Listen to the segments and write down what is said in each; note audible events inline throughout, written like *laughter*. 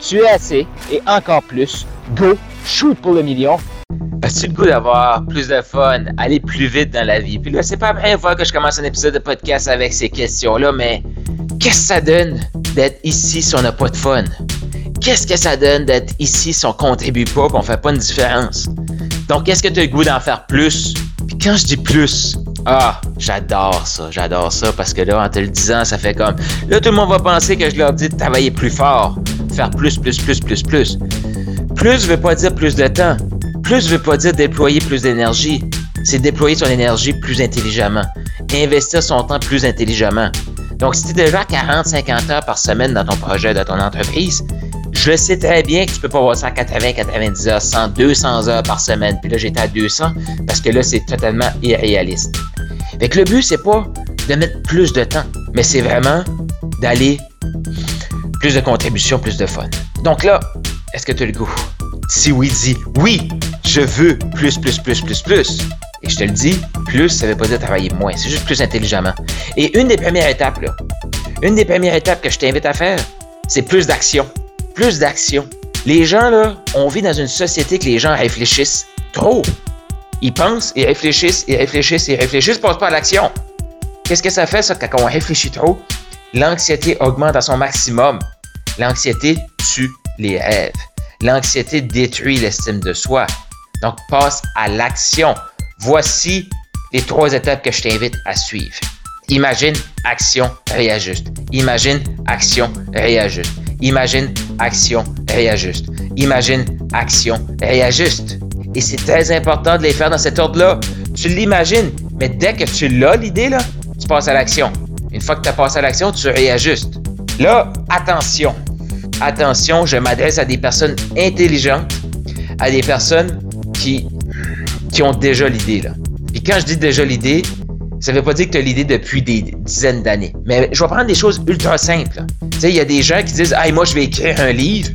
tu es assez et encore plus. Go, shoot pour le million. As-tu le goût d'avoir plus de fun, aller plus vite dans la vie? Puis là, c'est pas la première fois que je commence un épisode de podcast avec ces questions-là, mais qu'est-ce que ça donne d'être ici si on n'a pas de fun? Qu'est-ce que ça donne d'être ici si on contribue pas, qu'on fait pas une différence? Donc, est-ce que tu as le goût d'en faire plus? Puis quand je dis plus, ah, j'adore ça, j'adore ça parce que là, en te le disant, ça fait comme. Là, tout le monde va penser que je leur dis de travailler plus fort, faire plus, plus, plus, plus, plus. Plus veut pas dire plus de temps. Plus veut pas dire déployer plus d'énergie. C'est déployer son énergie plus intelligemment. Investir son temps plus intelligemment. Donc, si tu es déjà 40-50 heures par semaine dans ton projet, dans ton entreprise, je sais très bien que tu peux pas avoir ça à 80, 90 heures, 100, 200 heures par semaine. Puis là, j'étais à 200 parce que là, c'est totalement irréaliste. Fait le but, c'est pas de mettre plus de temps, mais c'est vraiment d'aller plus de contributions, plus de fun. Donc là, est-ce que tu as le goût? Si oui, dis oui, je veux plus, plus, plus, plus, plus. Et je te le dis, plus, ça veut pas dire travailler moins, c'est juste plus intelligemment. Et une des premières étapes, là, une des premières étapes que je t'invite à faire, c'est plus d'action. Plus d'action. Les gens, là, on vit dans une société que les gens réfléchissent trop. Ils pensent, ils réfléchissent, ils réfléchissent, ils réfléchissent, passent pas à l'action. Qu'est-ce que ça fait, ça, quand on réfléchit trop? L'anxiété augmente à son maximum. L'anxiété tue les rêves. L'anxiété détruit l'estime de soi. Donc, passe à l'action. Voici les trois étapes que je t'invite à suivre. Imagine, action, réajuste. Imagine, action, réajuste. Imagine, action, réajuste. Imagine, action, réajuste. Et c'est très important de les faire dans cet ordre-là. Tu l'imagines, mais dès que tu l'as, l'idée, là, tu passes à l'action. Une fois que tu as passé à l'action, tu réajustes. Là, attention. Attention, je m'adresse à des personnes intelligentes, à des personnes qui, qui ont déjà l'idée. Là. Et quand je dis déjà l'idée, ça ne veut pas dire que tu as l'idée depuis des dizaines d'années. Mais je vais prendre des choses ultra simples. Tu sais, il y a des gens qui disent Ah, moi, je vais écrire un livre.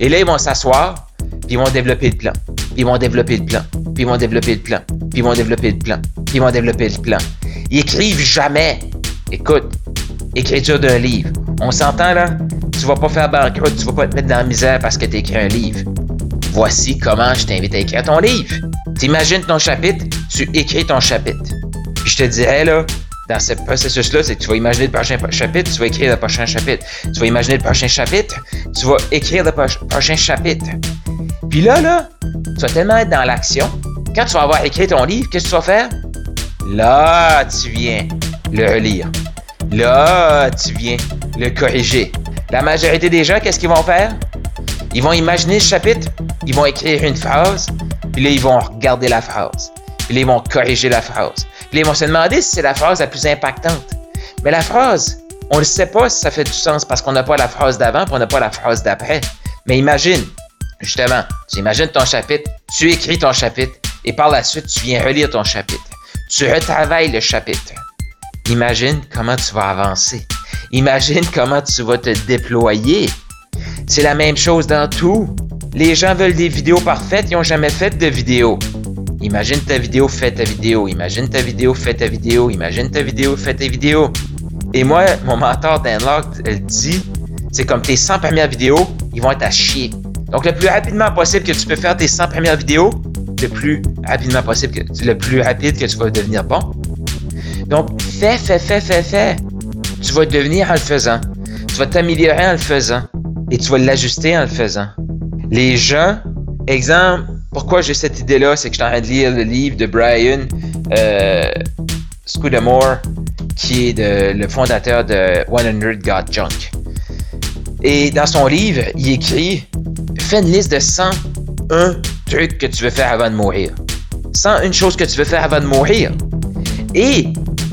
Et là, ils vont s'asseoir, puis ils vont développer le plan. Puis ils vont développer le plan. Puis ils vont développer le plan. Puis ils vont développer le plan. Puis ils vont développer le plan. Ils écrivent jamais. Écoute, écriture d'un livre. On s'entend là? Tu vas pas faire banqueroute, tu vas pas te mettre dans la misère parce que tu écris un livre. Voici comment je t'invite à écrire ton livre. T'imagines ton chapitre, tu écris ton chapitre. Puis je te dirais là, dans ce processus-là, c'est que tu vas imaginer le prochain chapitre, tu vas écrire le prochain chapitre. Tu vas imaginer le prochain chapitre, tu vas écrire le prochain chapitre. Puis là, là, tu vas tellement être dans l'action. Quand tu vas avoir écrit ton livre, qu'est-ce que tu vas faire? Là, tu viens le relire. Là, tu viens le corriger. La majorité des gens, qu'est-ce qu'ils vont faire? Ils vont imaginer le chapitre, ils vont écrire une phrase, puis là, ils vont regarder la phrase. Puis là, ils vont corriger la phrase. Puis là, ils vont se demander si c'est la phrase la plus impactante. Mais la phrase, on ne sait pas si ça fait du sens parce qu'on n'a pas la phrase d'avant, puis on n'a pas la phrase d'après. Mais imagine, justement, tu imagines ton chapitre, tu écris ton chapitre, et par la suite, tu viens relire ton chapitre. Tu retravailles le chapitre. Imagine comment tu vas avancer. Imagine comment tu vas te déployer. C'est la même chose dans tout. Les gens veulent des vidéos parfaites, ils n'ont jamais fait de vidéo. Imagine ta vidéo, fais ta vidéo. Imagine ta vidéo, fais ta vidéo. Imagine ta vidéo, fais ta vidéo. Et moi, mon mentor Dan Locke, elle dit, c'est comme tes 100 premières vidéos, ils vont être à chier. Donc, le plus rapidement possible que tu peux faire tes 100 premières vidéos, le plus rapidement possible, que, le plus rapide que tu vas devenir bon. Donc, fais, fais, fais, fais, fais. Tu vas devenir en le faisant. Tu vas t'améliorer en le faisant. Et tu vas l'ajuster en le faisant. Les gens, exemple, pourquoi j'ai cette idée-là, c'est que je suis en train de lire le livre de Brian euh, Scudamore qui est le fondateur de 100 Got Junk. Et dans son livre, il écrit Fais une liste de 101 trucs que tu veux faire avant de mourir. 101 choses que tu veux faire avant de mourir. Et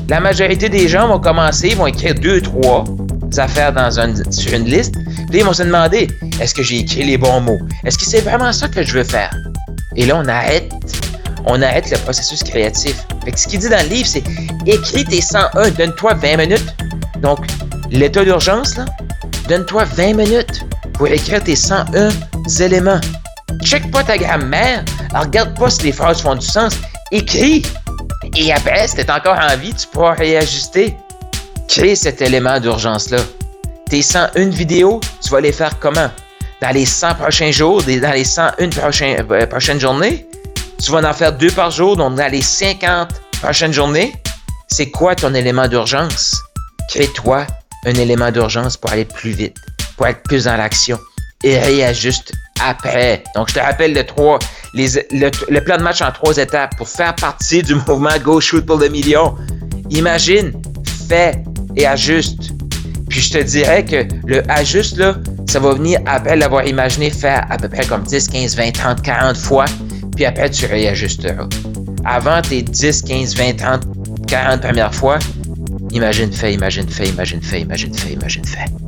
la majorité des gens vont commencer, vont écrire deux, trois affaires sur une liste. Puis ils vont se demander est-ce que j'ai écrit les bons mots? Est-ce que c'est vraiment ça que je veux faire? Et là, on arrête, on arrête le processus créatif. Fait ce qu'il dit dans le livre, c'est écris tes 101, donne-toi 20 minutes. Donc, l'état d'urgence, là, donne-toi 20 minutes pour écrire tes 101 éléments. Check pas ta grammaire, regarde pas si les phrases font du sens, écris. Et après, si t'es encore en vie, tu pourras réajuster. Crée cet élément d'urgence-là. Tes 101 vidéos, tu vas les faire comment? Dans les 100 prochains jours, dans les 101 prochaines, euh, prochaines journées? Tu vas en faire deux par jour, donc dans les 50 prochaines journées. C'est quoi ton élément d'urgence? Crée-toi un élément d'urgence pour aller plus vite, pour être plus dans l'action et réajuste après. Donc, je te rappelle le, plan de match en trois étapes pour faire partie du *laughs* mouvement Go Shoot pour le million. Imagine, fais et ajuste. Puis je te dirais que le ajuste, ça va venir après l'avoir imaginé faire à peu près comme 10, 15, 20, 30, 40 fois. Puis après, tu réajusteras. Avant tes 10, 15, 20, 30, 40 premières fois, imagine, fais, imagine, fais, imagine, fais, imagine, fais, imagine, fais